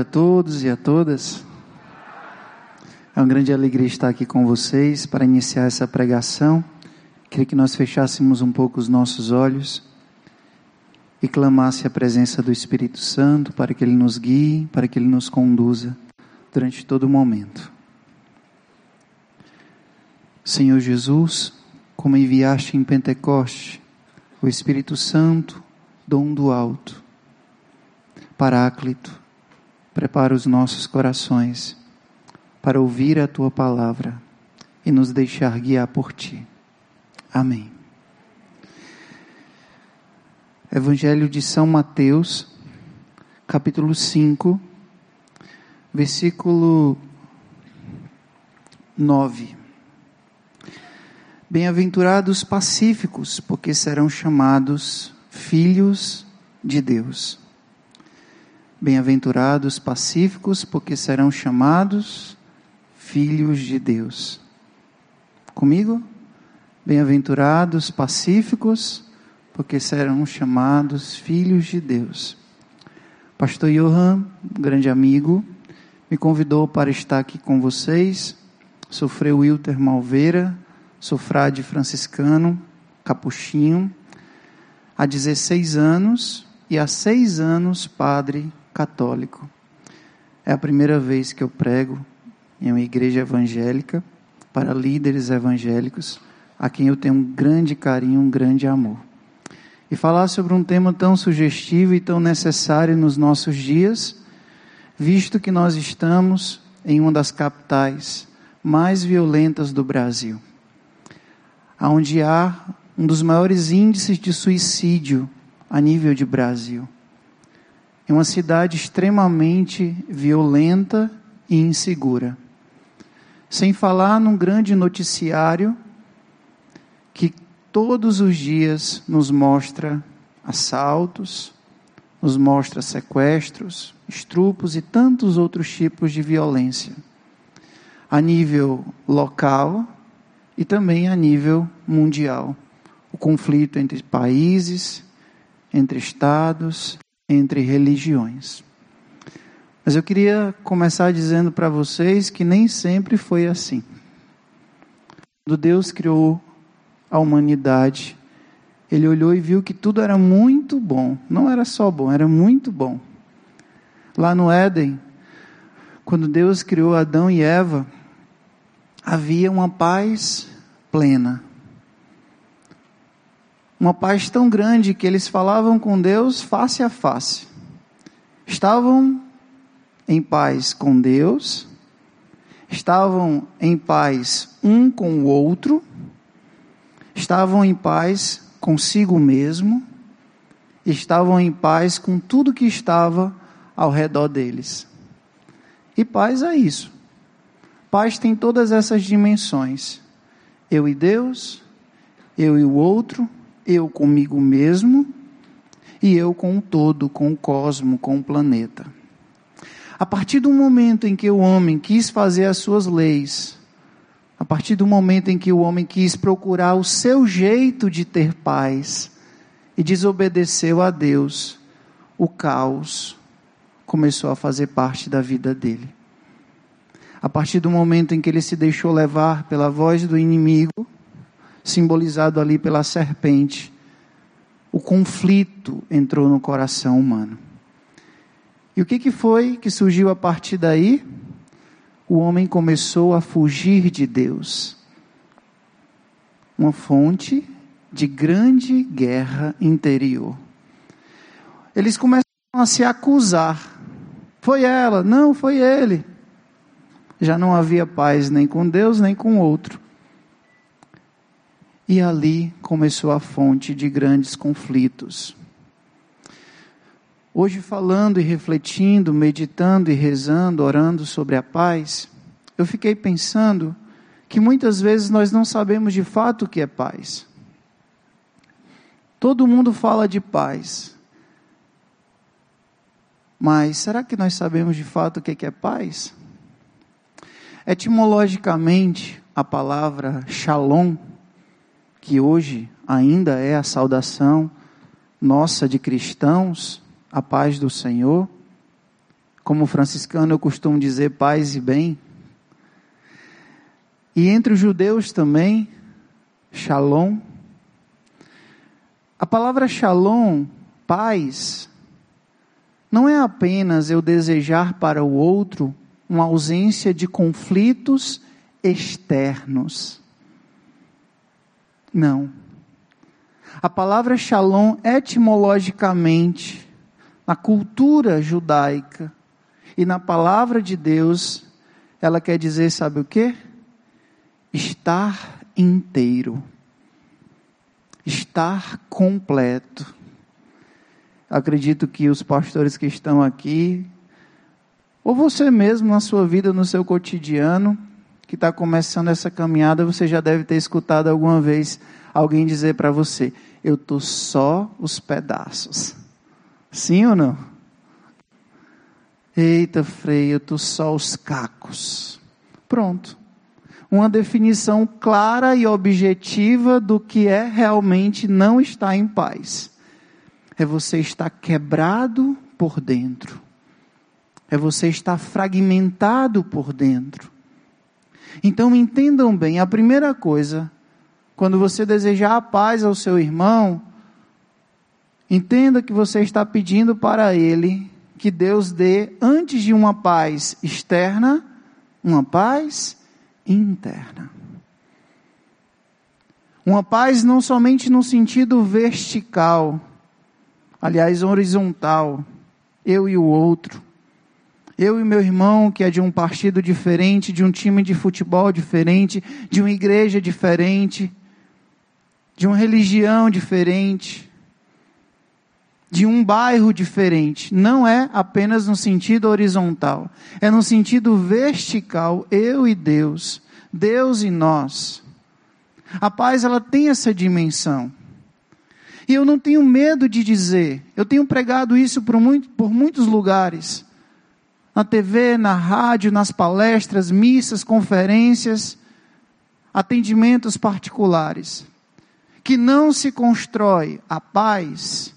a todos e a todas. É uma grande alegria estar aqui com vocês para iniciar essa pregação. Queria que nós fechássemos um pouco os nossos olhos e clamasse a presença do Espírito Santo para que ele nos guie, para que ele nos conduza durante todo o momento. Senhor Jesus, como enviaste em Pentecoste o Espírito Santo, dom do alto, Paráclito, prepara os nossos corações para ouvir a tua palavra e nos deixar guiar por ti. Amém. Evangelho de São Mateus, capítulo 5, versículo 9. Bem-aventurados pacíficos, porque serão chamados filhos de Deus. Bem-aventurados pacíficos, porque serão chamados filhos de Deus. Comigo? Bem-aventurados pacíficos, porque serão chamados filhos de Deus. Pastor Johan, grande amigo, me convidou para estar aqui com vocês. Sofreu Wilter Malveira, sou frade franciscano, capuchinho, há 16 anos e há seis anos padre católico. É a primeira vez que eu prego em uma igreja evangélica para líderes evangélicos, a quem eu tenho um grande carinho, um grande amor. E falar sobre um tema tão sugestivo e tão necessário nos nossos dias, visto que nós estamos em uma das capitais mais violentas do Brasil onde há um dos maiores índices de suicídio a nível de Brasil. É uma cidade extremamente violenta e insegura. Sem falar num grande noticiário que todos os dias nos mostra assaltos, nos mostra sequestros, estrupos e tantos outros tipos de violência. A nível local, e também a nível mundial. O conflito entre países, entre estados, entre religiões. Mas eu queria começar dizendo para vocês que nem sempre foi assim. Quando Deus criou a humanidade, ele olhou e viu que tudo era muito bom. Não era só bom, era muito bom. Lá no Éden, quando Deus criou Adão e Eva, havia uma paz plena. Uma paz tão grande que eles falavam com Deus face a face. Estavam em paz com Deus, estavam em paz um com o outro, estavam em paz consigo mesmo, estavam em paz com tudo que estava ao redor deles. E paz é isso. Paz tem todas essas dimensões. Eu e Deus, eu e o outro, eu comigo mesmo e eu com o todo, com o cosmo, com o planeta. A partir do momento em que o homem quis fazer as suas leis, a partir do momento em que o homem quis procurar o seu jeito de ter paz e desobedeceu a Deus, o caos começou a fazer parte da vida dele a partir do momento em que ele se deixou levar pela voz do inimigo, simbolizado ali pela serpente, o conflito entrou no coração humano. E o que, que foi que surgiu a partir daí? O homem começou a fugir de Deus. Uma fonte de grande guerra interior. Eles começaram a se acusar. Foi ela, não, foi ele já não havia paz nem com Deus nem com outro. E ali começou a fonte de grandes conflitos. Hoje, falando e refletindo, meditando e rezando, orando sobre a paz, eu fiquei pensando que muitas vezes nós não sabemos de fato o que é paz. Todo mundo fala de paz. Mas será que nós sabemos de fato o que é paz? Etimologicamente, a palavra shalom que hoje ainda é a saudação nossa de cristãos, a paz do Senhor. Como franciscano eu costumo dizer paz e bem. E entre os judeus também, shalom. A palavra shalom, paz, não é apenas eu desejar para o outro uma ausência de conflitos externos. Não. A palavra shalom, etimologicamente, na cultura judaica e na palavra de Deus, ela quer dizer, sabe o que? Estar inteiro, estar completo. Acredito que os pastores que estão aqui, ou você mesmo na sua vida, no seu cotidiano, que está começando essa caminhada, você já deve ter escutado alguma vez alguém dizer para você: Eu estou só os pedaços. Sim ou não? Eita, Frei, eu estou só os cacos. Pronto. Uma definição clara e objetiva do que é realmente não estar em paz. É você estar quebrado por dentro. É você estar fragmentado por dentro. Então entendam bem, a primeira coisa quando você desejar a paz ao seu irmão, entenda que você está pedindo para ele que Deus dê, antes de uma paz externa, uma paz interna. Uma paz não somente no sentido vertical, aliás, horizontal, eu e o outro. Eu e meu irmão, que é de um partido diferente, de um time de futebol diferente, de uma igreja diferente, de uma religião diferente, de um bairro diferente. Não é apenas no sentido horizontal, é no sentido vertical, eu e Deus, Deus e nós. A paz ela tem essa dimensão. E eu não tenho medo de dizer, eu tenho pregado isso por, muito, por muitos lugares. Na TV, na rádio, nas palestras, missas, conferências, atendimentos particulares que não se constrói a paz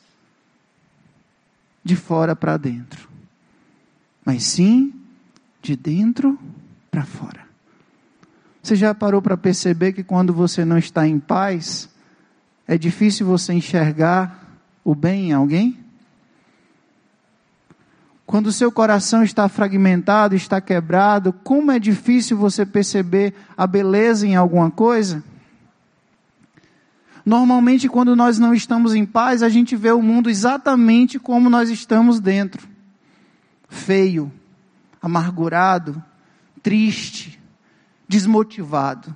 de fora para dentro, mas sim de dentro para fora. Você já parou para perceber que quando você não está em paz, é difícil você enxergar o bem em alguém? Quando o seu coração está fragmentado, está quebrado, como é difícil você perceber a beleza em alguma coisa? Normalmente, quando nós não estamos em paz, a gente vê o mundo exatamente como nós estamos dentro: feio, amargurado, triste, desmotivado.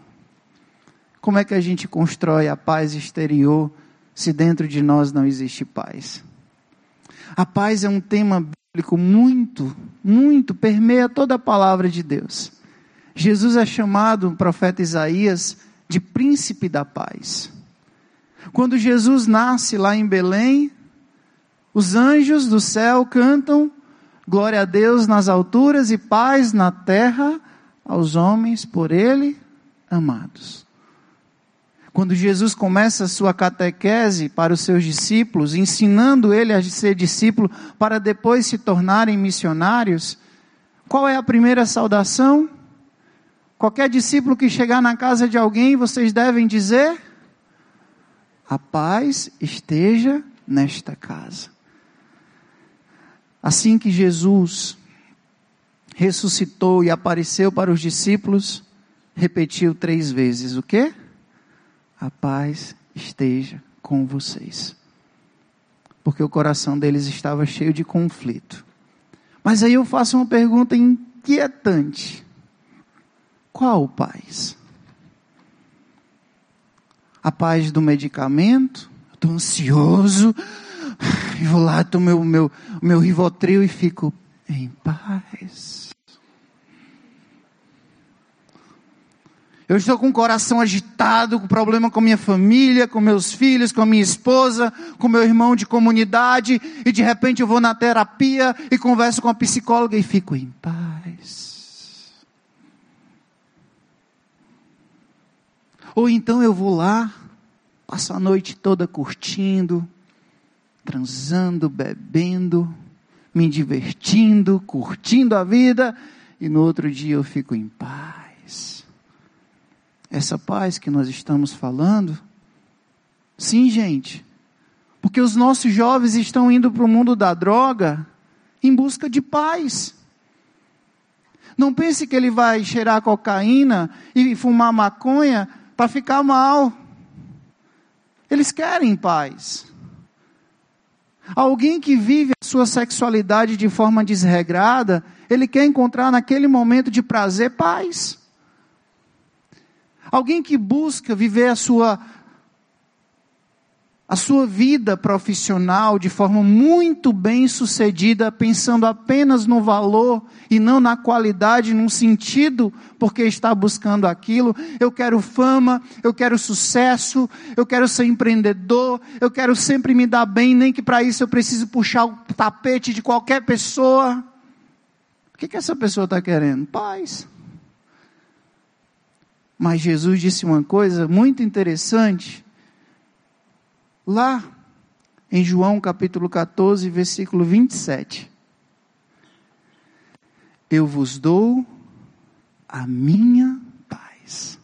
Como é que a gente constrói a paz exterior se dentro de nós não existe paz? A paz é um tema bíblico muito, muito, permeia toda a palavra de Deus. Jesus é chamado, o profeta Isaías, de príncipe da paz. Quando Jesus nasce lá em Belém, os anjos do céu cantam glória a Deus nas alturas e paz na terra aos homens por ele amados. Quando Jesus começa a sua catequese para os seus discípulos, ensinando ele a ser discípulo para depois se tornarem missionários, qual é a primeira saudação? Qualquer discípulo que chegar na casa de alguém, vocês devem dizer: a paz esteja nesta casa. Assim que Jesus ressuscitou e apareceu para os discípulos, repetiu três vezes o quê? A paz esteja com vocês. Porque o coração deles estava cheio de conflito. Mas aí eu faço uma pergunta inquietante: qual paz? a paz do medicamento, estou ansioso, eu vou lá, tomo meu, meu, meu rivotril e fico em paz. Eu estou com o coração agitado, com problema com minha família, com meus filhos, com minha esposa, com meu irmão de comunidade, e de repente eu vou na terapia e converso com a psicóloga e fico em paz. Ou então eu vou lá passo a noite toda curtindo, transando, bebendo, me divertindo, curtindo a vida, e no outro dia eu fico em paz. Essa paz que nós estamos falando, sim, gente, porque os nossos jovens estão indo para o mundo da droga em busca de paz. Não pense que ele vai cheirar cocaína e fumar maconha para ficar mal. Eles querem paz. Alguém que vive a sua sexualidade de forma desregrada, ele quer encontrar naquele momento de prazer paz. Alguém que busca viver a sua a sua vida profissional de forma muito bem sucedida, pensando apenas no valor e não na qualidade, num sentido, porque está buscando aquilo. Eu quero fama, eu quero sucesso, eu quero ser empreendedor, eu quero sempre me dar bem, nem que para isso eu precise puxar o tapete de qualquer pessoa. O que, que essa pessoa está querendo? Paz. Mas Jesus disse uma coisa muito interessante Lá em João capítulo 14, versículo 27. Eu vos dou a minha paz.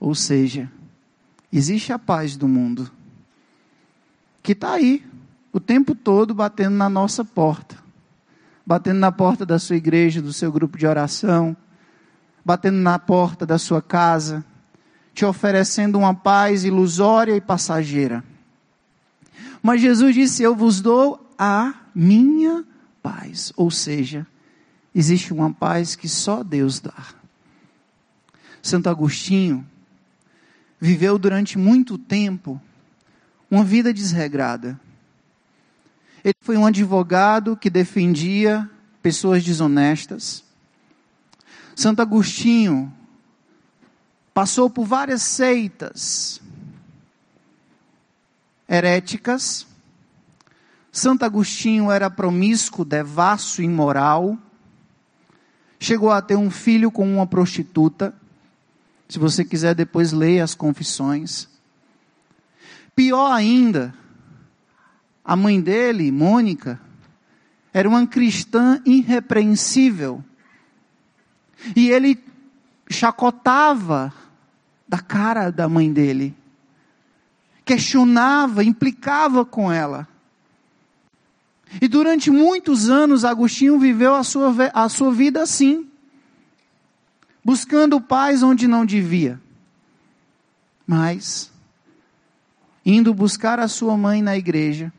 Ou seja, existe a paz do mundo, que está aí, o tempo todo batendo na nossa porta, batendo na porta da sua igreja, do seu grupo de oração, batendo na porta da sua casa, te oferecendo uma paz ilusória e passageira. Mas Jesus disse: Eu vos dou a minha paz. Ou seja, existe uma paz que só Deus dá. Santo Agostinho viveu durante muito tempo uma vida desregrada. Ele foi um advogado que defendia pessoas desonestas. Santo Agostinho passou por várias seitas, heréticas. Santo Agostinho era promíscuo, devasso, imoral. Chegou a ter um filho com uma prostituta. Se você quiser, depois leia as confissões. Pior ainda, a mãe dele, Mônica, era uma cristã irrepreensível. E ele chacotava da cara da mãe dele questionava, implicava com ela. E durante muitos anos, Agostinho viveu a sua, a sua vida assim, buscando paz onde não devia. Mas, indo buscar a sua mãe na igreja,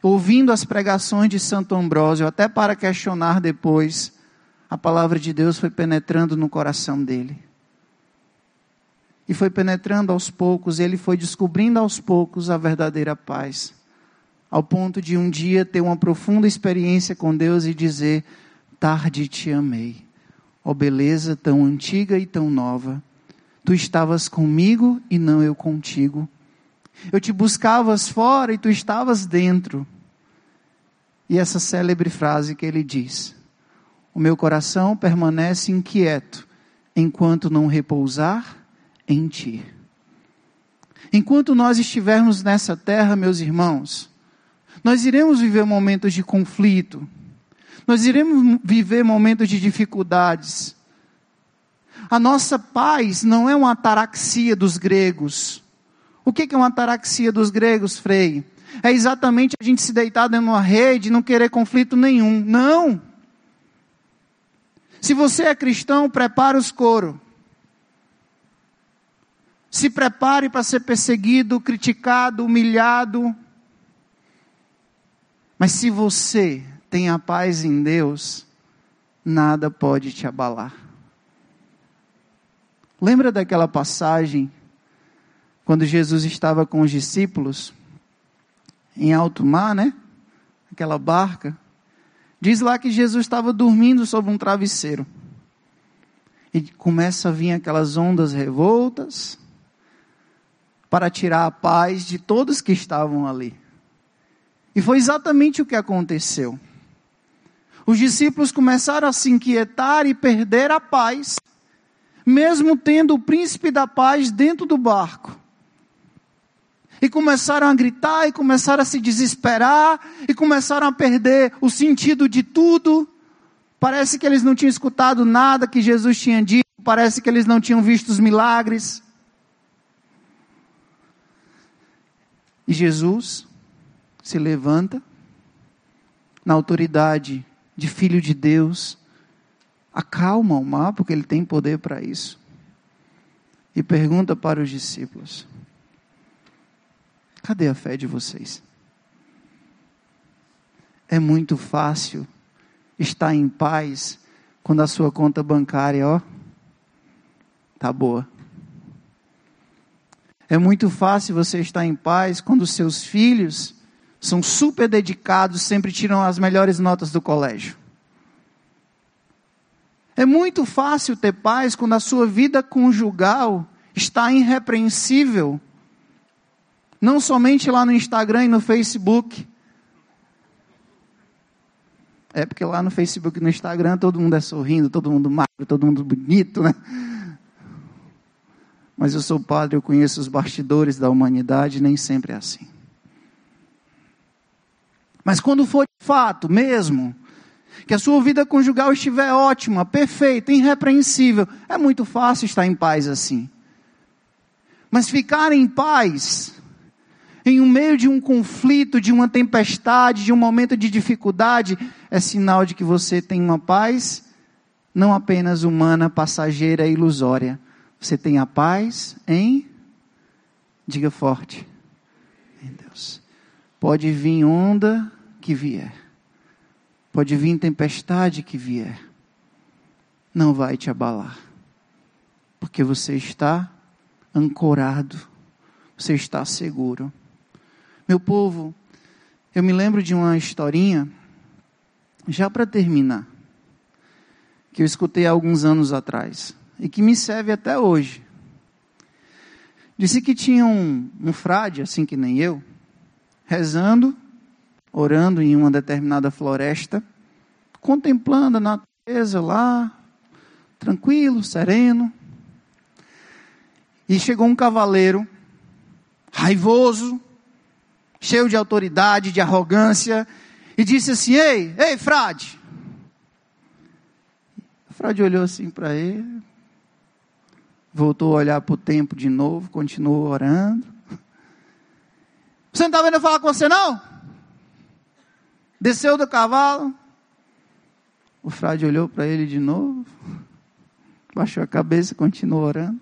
ouvindo as pregações de Santo Ambrósio, até para questionar depois, a palavra de Deus foi penetrando no coração dele e foi penetrando aos poucos, ele foi descobrindo aos poucos a verdadeira paz. Ao ponto de um dia ter uma profunda experiência com Deus e dizer: Tarde te amei, ó beleza tão antiga e tão nova. Tu estavas comigo e não eu contigo. Eu te buscavas fora e tu estavas dentro. E essa célebre frase que ele diz: O meu coração permanece inquieto enquanto não repousar em ti. Enquanto nós estivermos nessa terra, meus irmãos, nós iremos viver momentos de conflito, nós iremos viver momentos de dificuldades. A nossa paz não é uma ataraxia dos gregos. O que é uma ataraxia dos gregos, Frei? É exatamente a gente se deitar dentro de uma rede e não querer conflito nenhum. Não! Se você é cristão, prepara os coros. Se prepare para ser perseguido, criticado, humilhado. Mas se você tem a paz em Deus, nada pode te abalar. Lembra daquela passagem quando Jesus estava com os discípulos em alto mar, né? Aquela barca. Diz lá que Jesus estava dormindo sobre um travesseiro. E começa a vir aquelas ondas revoltas para tirar a paz de todos que estavam ali. E foi exatamente o que aconteceu. Os discípulos começaram a se inquietar e perder a paz, mesmo tendo o príncipe da paz dentro do barco. E começaram a gritar, e começaram a se desesperar, e começaram a perder o sentido de tudo. Parece que eles não tinham escutado nada que Jesus tinha dito, parece que eles não tinham visto os milagres. E Jesus se levanta, na autoridade de Filho de Deus, acalma o mar, porque ele tem poder para isso, e pergunta para os discípulos: cadê a fé de vocês? É muito fácil estar em paz quando a sua conta bancária, ó, tá boa. É muito fácil você estar em paz quando seus filhos são super dedicados, sempre tiram as melhores notas do colégio. É muito fácil ter paz quando a sua vida conjugal está irrepreensível. Não somente lá no Instagram e no Facebook. É porque lá no Facebook e no Instagram todo mundo é sorrindo, todo mundo magro, todo mundo bonito, né? Mas eu sou padre, eu conheço os bastidores da humanidade, nem sempre é assim. Mas quando for de fato mesmo, que a sua vida conjugal estiver ótima, perfeita, irrepreensível, é muito fácil estar em paz assim. Mas ficar em paz, em um meio de um conflito, de uma tempestade, de um momento de dificuldade, é sinal de que você tem uma paz não apenas humana, passageira e ilusória, você tem a paz em, diga forte, em Deus. Pode vir onda que vier, pode vir tempestade que vier, não vai te abalar, porque você está ancorado, você está seguro. Meu povo, eu me lembro de uma historinha, já para terminar, que eu escutei há alguns anos atrás e que me serve até hoje. Disse que tinha um, um frade, assim que nem eu, rezando, orando em uma determinada floresta, contemplando a natureza lá, tranquilo, sereno. E chegou um cavaleiro, raivoso, cheio de autoridade, de arrogância, e disse assim: Ei, ei, frade. O frade olhou assim para ele, voltou a olhar para o tempo de novo, continuou orando. Você não está vendo eu falar com você, não? Desceu do cavalo. O frade olhou para ele de novo, baixou a cabeça e continuou orando.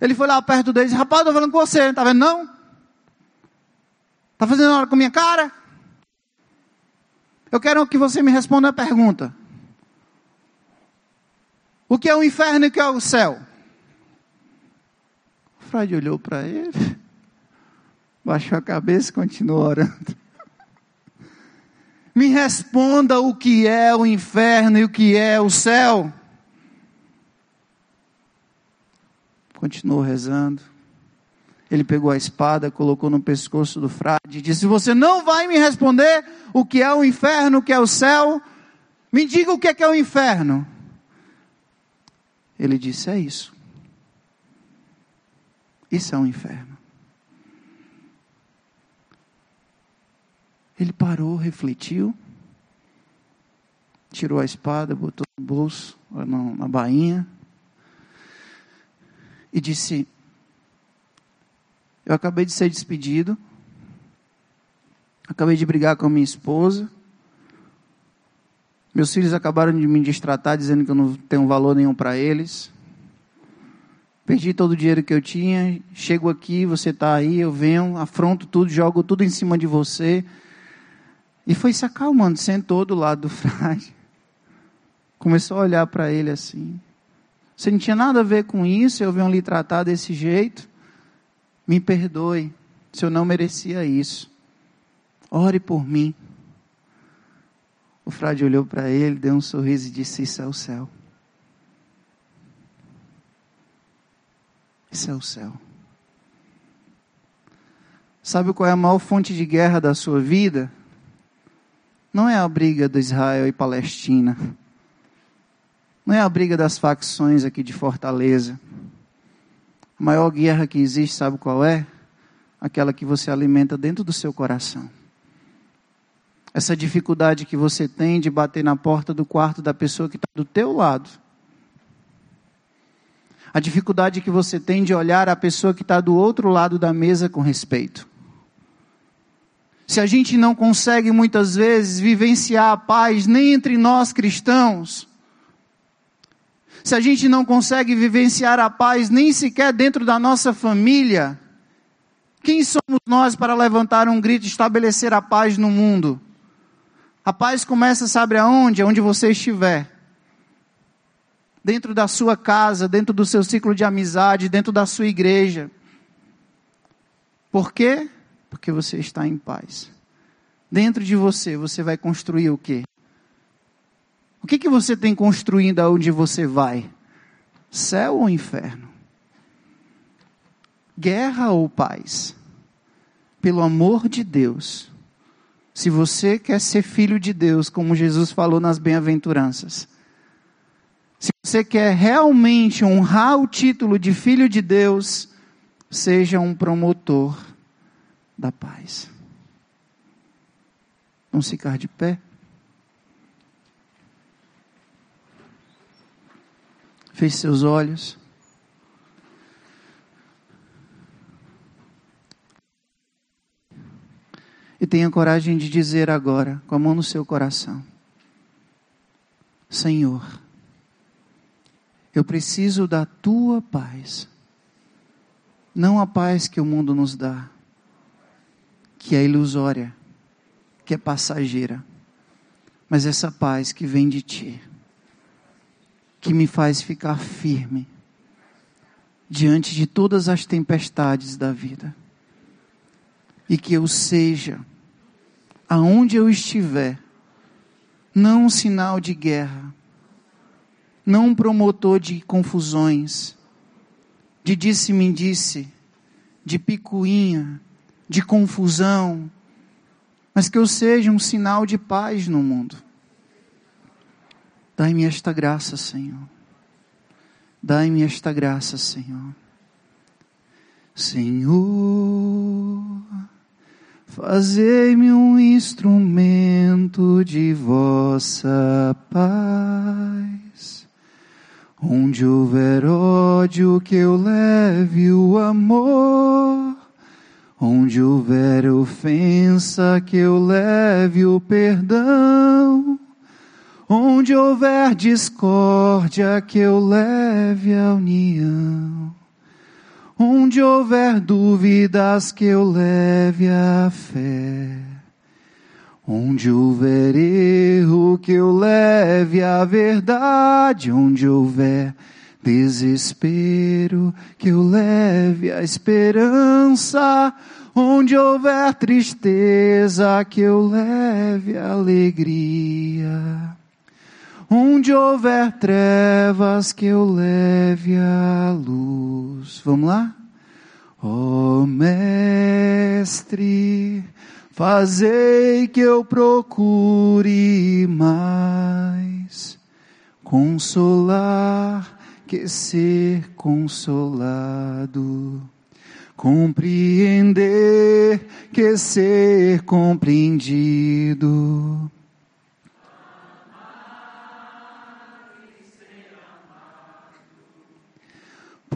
Ele foi lá perto dele e disse: Rapaz, estou falando com você, não está vendo não? Está fazendo hora com minha cara? Eu quero que você me responda a pergunta. O que é o inferno e o que é o céu? O frade olhou para ele, baixou a cabeça e continuou orando. Me responda o que é o inferno e o que é o céu. Continuou rezando. Ele pegou a espada, colocou no pescoço do frade e disse: Você não vai me responder o que é o inferno, o que é o céu? Me diga o que é, que é o inferno. Ele disse: É isso. Isso é um inferno. Ele parou, refletiu, tirou a espada, botou no bolso, na, na bainha, e disse: Eu acabei de ser despedido, acabei de brigar com a minha esposa, meus filhos acabaram de me destratar, dizendo que eu não tenho valor nenhum para eles. Perdi todo o dinheiro que eu tinha. Chego aqui, você está aí, eu venho, afronto tudo, jogo tudo em cima de você. E foi se acalmando, sentou do lado do frade. Começou a olhar para ele assim. Você não tinha nada a ver com isso, eu venho lhe tratar desse jeito. Me perdoe, se eu não merecia isso. Ore por mim. O frade olhou para ele, deu um sorriso e disse: Isso é o céu. Isso é o céu. Sabe qual é a maior fonte de guerra da sua vida? Não é a briga do Israel e Palestina. Não é a briga das facções aqui de Fortaleza. A maior guerra que existe, sabe qual é? aquela que você alimenta dentro do seu coração. Essa dificuldade que você tem de bater na porta do quarto da pessoa que está do teu lado. A dificuldade que você tem de olhar a pessoa que está do outro lado da mesa com respeito. Se a gente não consegue muitas vezes vivenciar a paz nem entre nós cristãos, se a gente não consegue vivenciar a paz nem sequer dentro da nossa família, quem somos nós para levantar um grito e estabelecer a paz no mundo? A paz começa, sabe aonde? Onde você estiver. Dentro da sua casa, dentro do seu ciclo de amizade, dentro da sua igreja. Por quê? Porque você está em paz. Dentro de você, você vai construir o quê? O que, que você tem construindo aonde você vai? Céu ou inferno? Guerra ou paz? Pelo amor de Deus, se você quer ser filho de Deus, como Jesus falou nas bem-aventuranças, se você quer realmente honrar o título de filho de Deus, seja um promotor da paz. Vamos ficar de pé? Feche seus olhos. E tenha coragem de dizer agora, com a mão no seu coração: Senhor, eu preciso da tua paz, não a paz que o mundo nos dá, que é ilusória, que é passageira, mas essa paz que vem de ti que me faz ficar firme diante de todas as tempestades da vida. E que eu seja, aonde eu estiver, não um sinal de guerra, não um promotor de confusões, de disse-me disse, de picuinha, de confusão, mas que eu seja um sinal de paz no mundo. Dai-me esta graça, Senhor. Dai-me esta graça, Senhor. Senhor, fazei-me um instrumento de vossa paz. Onde houver ódio, que eu leve o amor. Onde houver ofensa, que eu leve o perdão. Onde houver discórdia, que eu leve a união. Onde houver dúvidas, que eu leve a fé. Onde houver erro, que eu leve a verdade. Onde houver desespero, que eu leve a esperança. Onde houver tristeza, que eu leve a alegria. Onde houver trevas, que eu leve a luz. Vamos lá? Ó oh, Mestre, fazei que eu procure mais consolar que ser consolado, compreender que ser compreendido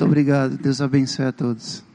Muito obrigado. Deus abençoe a todos.